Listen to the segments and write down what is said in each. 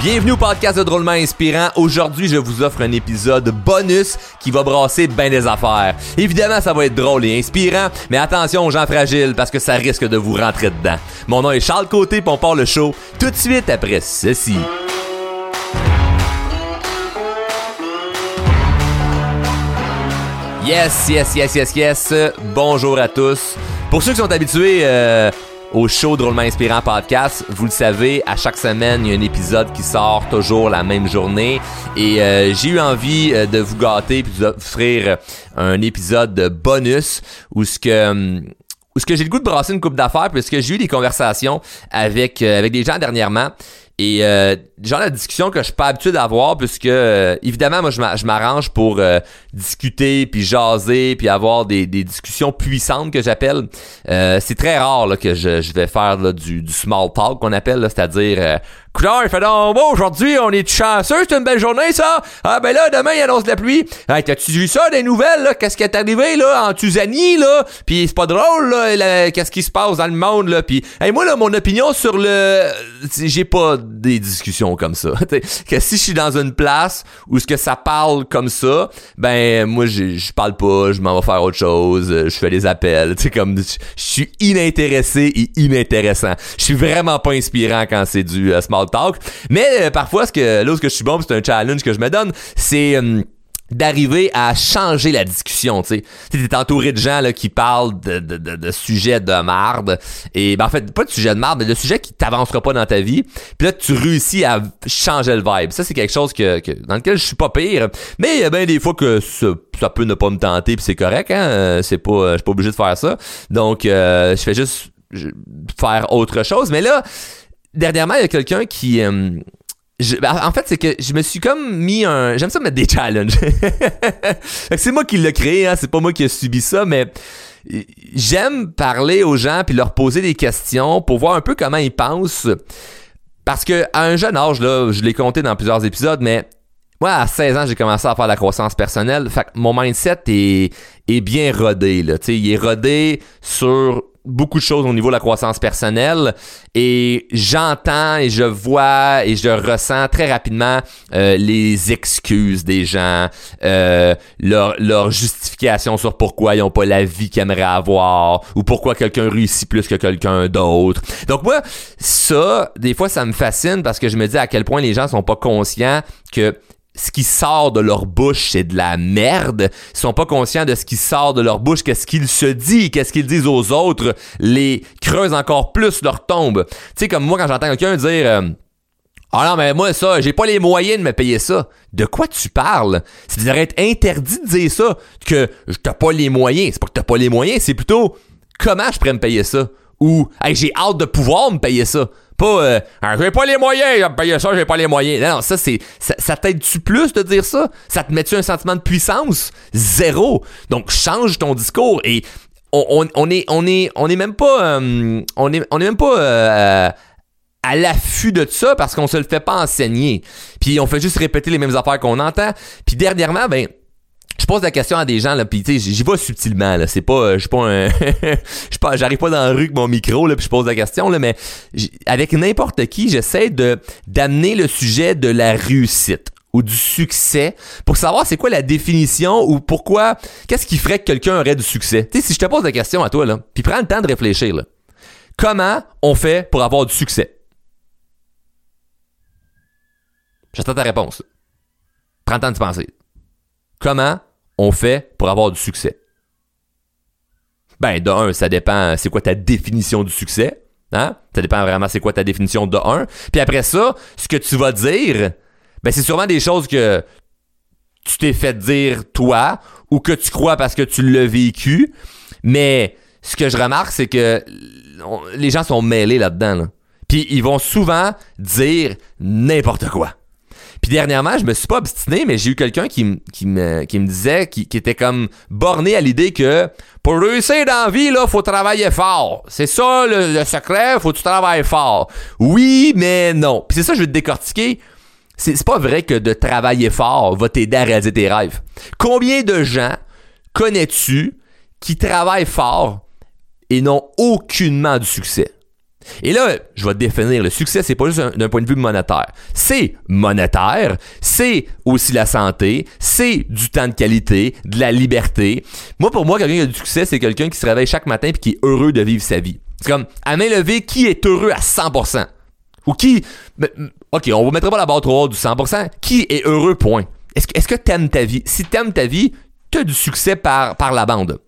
Bienvenue au podcast de Drôlement Inspirant. Aujourd'hui, je vous offre un épisode bonus qui va brasser bien des affaires. Évidemment, ça va être drôle et inspirant, mais attention aux gens fragiles parce que ça risque de vous rentrer dedans. Mon nom est Charles Côté, puis on part le show tout de suite après ceci. Yes, yes, yes, yes, yes. Bonjour à tous. Pour ceux qui sont habitués euh, au show Drôlement Inspirant Podcast, vous le savez, à chaque semaine, il y a un épisode qui sort toujours la même journée. Et euh, j'ai eu envie euh, de vous gâter et de vous offrir un épisode de bonus où ce que... hum, où ce que j'ai le goût de brasser une coupe d'affaires puisque j'ai eu des conversations avec, euh, avec des gens dernièrement et euh, genre la discussion que je suis pas habitué d'avoir puisque euh, évidemment moi je m'a- je m'arrange pour euh, discuter puis jaser puis avoir des, des discussions puissantes que j'appelle Euh, c'est très rare là, que je, je vais faire là, du, du small talk qu'on appelle c'est-à-dire euh, Coudonc, il fait donc beau aujourd'hui, on est chanceux, c'est une belle journée ça. Ah ben là, demain il annonce la pluie. Hey, t'as-tu vu ça des nouvelles là? Qu'est-ce qui est arrivé là en Tuzanie là? Puis c'est pas drôle là, qu'est-ce qui se passe dans le monde là? Puis hey, moi là, mon opinion sur le, j'ai pas des discussions comme ça. Que si je suis dans une place où ce que ça parle comme ça, ben moi je parle pas, je m'en vais faire autre chose, euh, je fais des appels. Tu comme je suis inintéressé et inintéressant. Je suis vraiment pas inspirant quand c'est du euh, small talk. Mais euh, parfois, ce que là où que je suis bon, c'est un challenge que je me donne, c'est hum, d'arriver à changer la discussion, tu sais. T'es entouré de gens là, qui parlent de, de, de, sujets de marde. Et ben, en fait, pas de sujets de marde, mais de sujets qui t'avancera pas dans ta vie. Puis là, tu réussis à changer le vibe. Ça, c'est quelque chose que, que- dans lequel je suis pas pire. Mais il y des fois que ça, peut ne pas me tenter, puis c'est correct, hein. C'est pas, je suis pas obligé de faire ça. Donc, euh, je fais juste faire autre chose. Mais là, dernièrement, il y a quelqu'un qui... euh, ben, en fait, c'est que je me suis comme mis un. J'aime ça mettre des challenges. C'est moi qui l'ai créé, hein, c'est pas moi qui ai subi ça, mais j'aime parler aux gens puis leur poser des questions pour voir un peu comment ils pensent. Parce que à un jeune âge, là, je l'ai compté dans plusieurs épisodes, mais moi, à 16 ans, j'ai commencé à faire la croissance personnelle. Fait que mon mindset est, est bien rodé. Là. Il est rodé sur beaucoup de choses au niveau de la croissance personnelle. Et j'entends et je vois et je ressens très rapidement euh, les excuses des gens, euh, leur, leur justification sur pourquoi ils n'ont pas la vie qu'ils aimeraient avoir ou pourquoi quelqu'un réussit plus que quelqu'un d'autre. Donc moi, ça, des fois, ça me fascine parce que je me dis à quel point les gens sont pas conscients que ce qui sort de leur bouche, c'est de la merde. Ils sont pas conscients de ce qui sort de leur bouche, qu'est-ce qu'ils se disent, qu'est-ce qu'ils disent aux autres, les creusent encore plus leur tombe. Tu sais, comme moi, quand j'entends quelqu'un dire... euh, ah non, mais moi, ça, j'ai pas les moyens de me payer ça. De quoi tu parles? C'est devrait être interdit de dire ça, que t'as pas les moyens. C'est pas que t'as pas les moyens, c'est plutôt comment je pourrais me payer ça? Ou, hey, j'ai hâte de pouvoir me payer ça. Pas, euh, Ah, j'ai pas les moyens payer ça, j'ai pas les moyens. Non, non, ça, c'est, ça, ça t'aide-tu plus de dire ça? Ça te met-tu un sentiment de puissance? Zéro. Donc, change ton discours et on, on, on est, on est, on est même pas, euh, on est, on est même pas, euh, à l'affût de ça parce qu'on se le fait pas enseigner. Puis on fait juste répéter les mêmes affaires qu'on entend. Puis dernièrement, ben pose la question à des gens là puis tu sais j'y vais subtilement là c'est pas euh, je suis pas un je pas j'arrive pas dans la rue avec mon micro là puis je pose la question là mais avec n'importe qui j'essaie de d'amener le sujet de la réussite ou du succès pour savoir c'est quoi la définition ou pourquoi qu'est-ce qui ferait que quelqu'un aurait du succès tu sais si je te pose la question à toi là puis prends le temps de réfléchir là comment on fait pour avoir du succès? J'attends ta réponse. Prends le temps de penser. Comment on fait pour avoir du succès? Ben, de un, ça dépend c'est quoi ta définition du succès. Hein? Ça dépend vraiment c'est quoi ta définition de un. Puis après ça, ce que tu vas dire, ben c'est sûrement des choses que tu t'es fait dire toi ou que tu crois parce que tu l'as vécu. Mais ce que je remarque, c'est que les gens sont mêlés là-dedans. là. Puis ils vont souvent dire n'importe quoi. Dernièrement, je me suis pas obstiné, mais j'ai eu quelqu'un qui, me, disait, qui, était comme borné à l'idée que pour réussir dans la vie, là, faut travailler fort. C'est ça le, secret, faut que tu travailles fort. Oui, mais non. Puis c'est ça je vais te décortiquer. C'est c'est pas vrai que de travailler fort va t'aider à réaliser tes rêves. Combien de gens connais-tu qui travaillent fort et n'ont aucunement du succès? Et là, je vais définir le succès, c'est pas juste d'un point de vue monétaire. C'est monétaire, c'est aussi la santé, c'est du temps de qualité, de la liberté. Moi, pour moi, quelqu'un qui a du succès, c'est quelqu'un qui se réveille chaque matin et qui est heureux de vivre sa vie. C'est comme, à main levée, qui est heureux à 100%? Ou qui, ok, on vous mettra pas la barre trop haute du 100%. Qui est heureux, point? Est-ce que, est-ce que t'aimes ta vie? Si t'aimes ta vie, t'as du succès par, par la bande.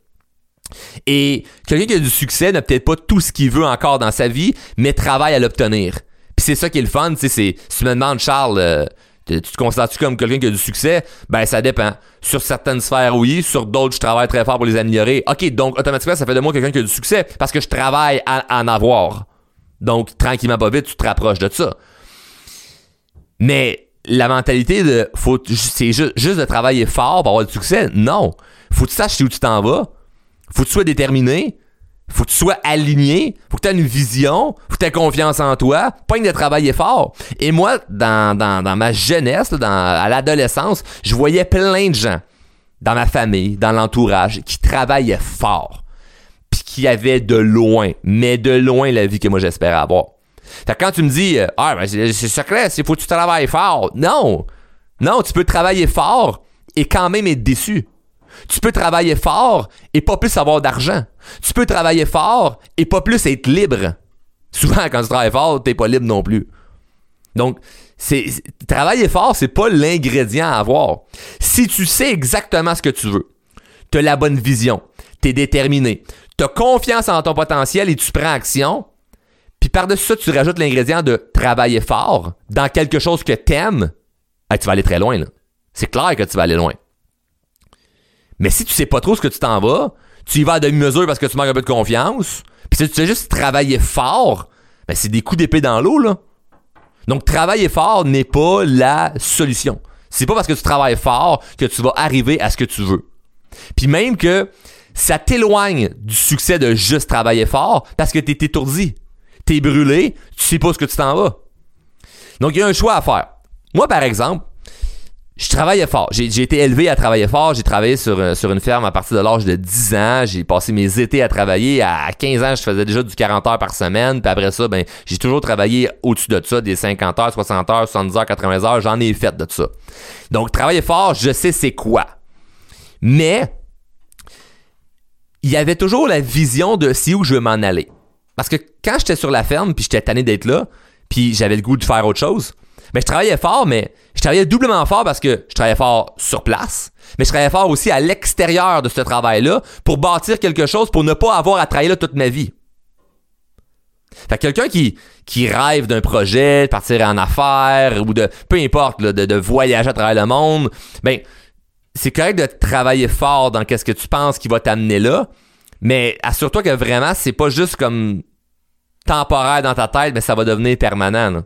Et quelqu'un qui a du succès n'a peut-être pas tout ce qu'il veut encore dans sa vie, mais travaille à l'obtenir. Puis c'est ça qui est le fun, tu sais, si tu me demandes, Charles, euh, tu te considères-tu comme quelqu'un qui a du succès? Ben, ça dépend. Sur certaines sphères, oui. Sur d'autres, je travaille très fort pour les améliorer. OK, donc, automatiquement, ça fait de moi quelqu'un qui a du succès parce que je travaille à, en avoir. Donc, tranquillement, pas vite, tu te rapproches de ça. Mais la mentalité de c'est juste, juste de travailler fort pour avoir du succès, non. Faut que tu saches où tu t'en vas faut que tu sois déterminé, faut que tu sois aligné, faut que tu aies une vision, faut que tu aies confiance en toi, pas de travailler fort. Et moi, dans, dans, ma jeunesse, dans, à l'adolescence, je voyais plein de gens dans ma famille, dans l'entourage, qui travaillaient fort, puis qui avaient de loin, mais de loin la vie que moi j'espérais avoir. Fait quand tu me dis, euh, ah, ben c'est secret, il faut que tu travailles fort. Non! Non, tu peux travailler fort et quand même être déçu. Tu peux travailler fort et pas plus avoir d'argent. Tu peux travailler fort et pas plus être libre. Souvent, quand tu travailles fort, t'es pas libre non plus. Donc, c'est travailler fort, c'est pas l'ingrédient à avoir. Si tu sais exactement ce que tu veux, tu as la bonne vision, tu es déterminé, tu as confiance en ton potentiel et tu prends action, puis par-dessus ça, tu rajoutes l'ingrédient de travailler fort dans quelque chose que t'aimes, aimes, tu vas aller très loin. C'est clair que tu vas aller loin. Mais si tu sais pas trop ce que tu t'en vas, tu y vas à demi-mesure parce que tu manques un peu de confiance, puis si tu sais juste travailler fort, ben c'est des coups d'épée dans l'eau, là. Donc, travailler fort n'est pas la solution. C'est pas parce que tu travailles fort que tu vas arriver à ce que tu veux. Puis même que ça t'éloigne du succès de juste travailler fort parce que t'es étourdi. T'es brûlé, tu sais pas ce que tu t'en vas. Donc, il y a un choix à faire. Moi, par exemple, je travaillais fort. J'ai, été élevé à travailler fort. J'ai travaillé sur, euh, une ferme à partir de l'âge de 10 ans. J'ai passé mes étés à travailler. À 15 ans, je faisais déjà du 40 heures par semaine. Puis après ça, ben, j'ai toujours travaillé au-dessus de ça, des 50 heures, 60 heures, 70 heures, 80 heures. J'en ai fait de ça. Donc, travailler fort, je sais c'est quoi. Mais, il y avait toujours la vision de si où je veux m'en aller. Parce que quand j'étais sur la ferme, puis j'étais tanné d'être là, puis j'avais le goût de faire autre chose, mais je travaillais fort, mais je travaillais doublement fort parce que je travaillais fort sur place, mais je travaillais fort aussi à l'extérieur de ce travail-là pour bâtir quelque chose pour ne pas avoir à travailler là toute ma vie. Fait que quelqu'un qui, qui rêve d'un projet, de partir en affaires ou de peu importe, de, de, voyager à travers le monde, ben c'est correct de travailler fort dans qu'est-ce que tu penses qui va t'amener là, mais assure-toi que vraiment c'est pas juste comme temporaire dans ta tête, mais ça va devenir permanent.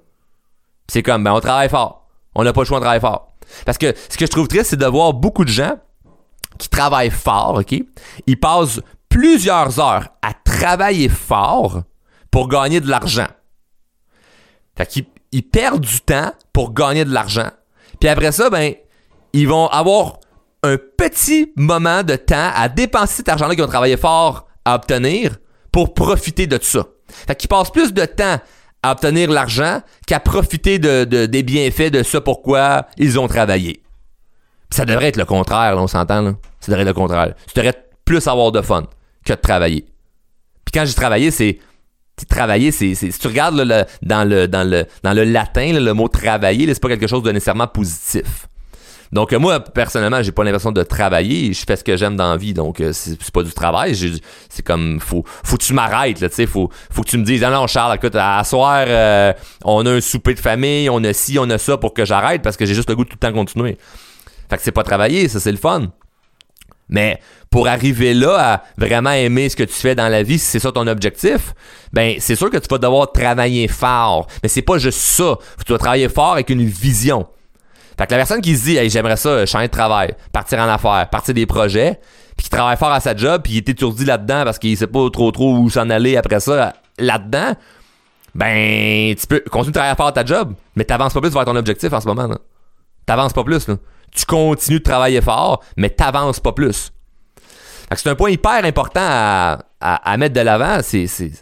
C'est comme, ben, on travaille fort. On n'a pas le choix de travailler fort. Parce que ce que je trouve triste, c'est de voir beaucoup de gens qui travaillent fort, OK? Ils passent plusieurs heures à travailler fort pour gagner de l'argent. Fait qu'ils ils perdent du temps pour gagner de l'argent. Puis après ça, ben, ils vont avoir un petit moment de temps à dépenser cet argent-là qu'ils ont travaillé fort à obtenir pour profiter de ça. Fait qu'ils passent plus de temps à obtenir l'argent qu'à profiter de, des bienfaits de ce pourquoi ils ont travaillé. ça devrait être le contraire, on s'entend. Là. Ça devrait être le contraire. Tu devrais plus avoir de fun que de travailler. Puis quand j'ai travaillé, c'est travailler, c'est, si tu regardes dans, le, dans, le, dans le latin, le mot travailler, c'est pas quelque chose de nécessairement positif. Donc euh, moi personnellement, j'ai pas l'impression de travailler, je fais ce que j'aime dans la vie, donc euh, c'est, pas du travail, c'est comme faut faut que tu m'arrêtes là, tu sais, faut faut que tu me dises ah non Charles, écoute, à soir euh, on a un souper de famille, on a ci, on a ça pour que j'arrête parce que j'ai juste le goût de tout le temps continuer. Fait que c'est pas travailler, ça c'est le fun. Mais pour arriver là à vraiment aimer ce que tu fais dans la vie, si c'est ça ton objectif, ben c'est sûr que tu vas devoir travailler fort. Mais c'est pas juste ça. Tu dois travailler fort avec une vision. Fait que la personne qui se dit, hey, j'aimerais ça, changer de travail, partir en affaires, partir des projets, puis qui travaille fort à sa job, puis il est étourdi là-dedans parce qu'il sait pas trop trop où s'en aller après ça, là-dedans, ben, tu peux continuer de travailler fort à ta job, mais t'avances pas plus vers ton objectif en ce moment. T'avances pas plus, là. Tu continues de travailler fort, mais t'avances pas plus. Fait que c'est un point hyper important à, mettre de l'avant, c'est, c'est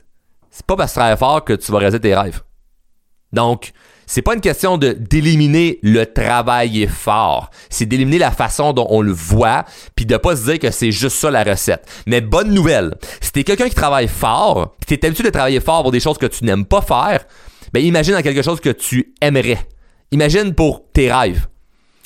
pas parce que tu travailles fort que tu vas réaliser tes rêves. Donc, c'est pas une question de d'éliminer le travail fort, c'est d'éliminer la façon dont on le voit, puis de pas se dire que c'est juste ça la recette. Mais bonne nouvelle, si t'es quelqu'un qui travaille fort, tu t'es habitué de travailler fort pour des choses que tu n'aimes pas faire, ben imagine dans quelque chose que tu aimerais. Imagine pour tes rêves.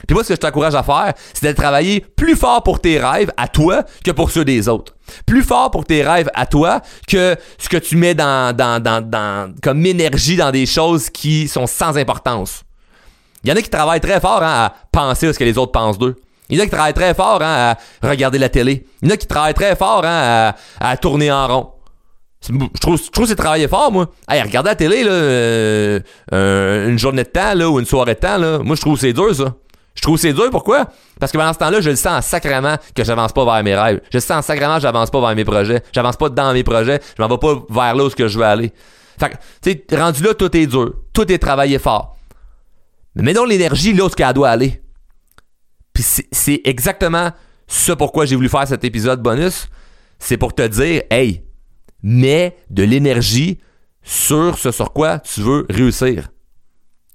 Puis moi, ce que je t'encourage à faire, c'est de travailler plus fort pour tes rêves à toi que pour ceux des autres. Plus fort pour tes rêves à toi que ce que tu mets dans, dans, dans, dans comme énergie dans des choses qui sont sans importance. Il y en a qui travaillent très fort hein, à penser à ce que les autres pensent d'eux. Il y en a qui travaillent très fort hein, à regarder la télé. Il y en a qui travaillent très fort hein, à, à tourner en rond. Je trouve, je trouve que c'est travailler fort, moi. Hey, regarder la télé, là, euh, euh, une journée de temps, là, ou une soirée de temps, là, moi, je trouve que c'est dur, ça. Je trouve c'est dur, pourquoi? Parce que pendant ce temps-là, je le sens en sacrement que j'avance pas vers mes rêves. Je le sens en sacrement que j'avance pas vers mes projets. J'avance pas dans mes projets. Je m'en vais pas vers là où je veux aller. Fait que, tu sais, rendu là, tout est dur. Tout est travaillé fort. Mais mets donc l'énergie là où qu'elle doit aller. Puis c'est exactement ce pourquoi j'ai voulu faire cet épisode bonus. C'est pour te dire, hey, mets de l'énergie sur ce sur quoi tu veux réussir.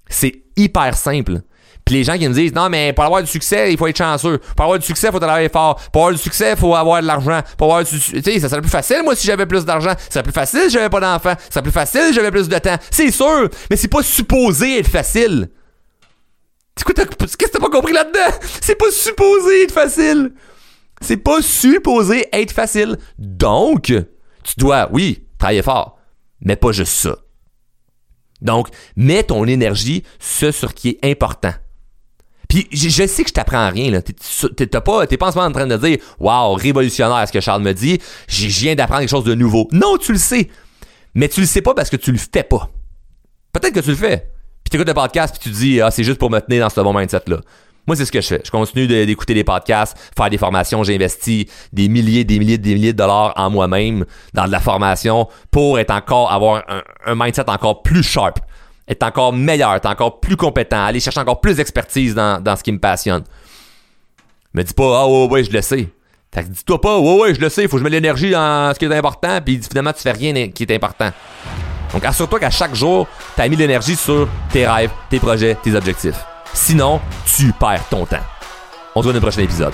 C'est hyper simple. Les gens qui me disent non mais pour avoir du succès, il faut être chanceux. Pour avoir du succès, il faut travailler fort. Pour avoir du succès, il faut avoir de l'argent. Pour avoir du tu sais, ça serait plus facile moi si j'avais plus d'argent. Ça serait plus facile si j'avais pas d'enfants. Ça serait plus facile si j'avais plus de temps. C'est sûr, mais c'est pas supposé être facile. Qu'est-ce que t'as pas compris là-dedans? C'est pas supposé être facile. C'est pas supposé être facile. Donc, tu dois, oui, travailler fort, mais pas juste ça. Donc, mets ton énergie ce sur qui est important. Puis je, sais que je t'apprends rien. Là. T'es, pas, t'es pas en train de dire Waouh, révolutionnaire ce que Charles me dit, je viens d'apprendre quelque chose de nouveau. Non, tu le sais. Mais tu le sais pas parce que tu le fais pas. Peut-être que tu le fais. Puis écoutes le podcast puis tu dis Ah, c'est juste pour me tenir dans ce bon mindset-là. Moi, c'est ce que je fais. Je continue d'écouter des podcasts, faire des formations. J'investis des milliers, des milliers, des milliers de dollars en moi-même dans de la formation pour être encore, avoir un mindset encore plus sharp être encore meilleur, être encore plus compétent, aller chercher encore plus d'expertise dans, ce qui me passionne. Me dis pas, ah ouais, ouais, je le sais. Fait que dis-toi pas, ouais, ouais, je le sais, faut que je mette l'énergie dans ce qui est important, puis finalement, tu fais rien qui est important. Donc, assure-toi qu'à chaque jour, tu as mis l'énergie sur tes rêves, tes projets, tes objectifs. Sinon, tu perds ton temps. On se voit dans le prochain épisode.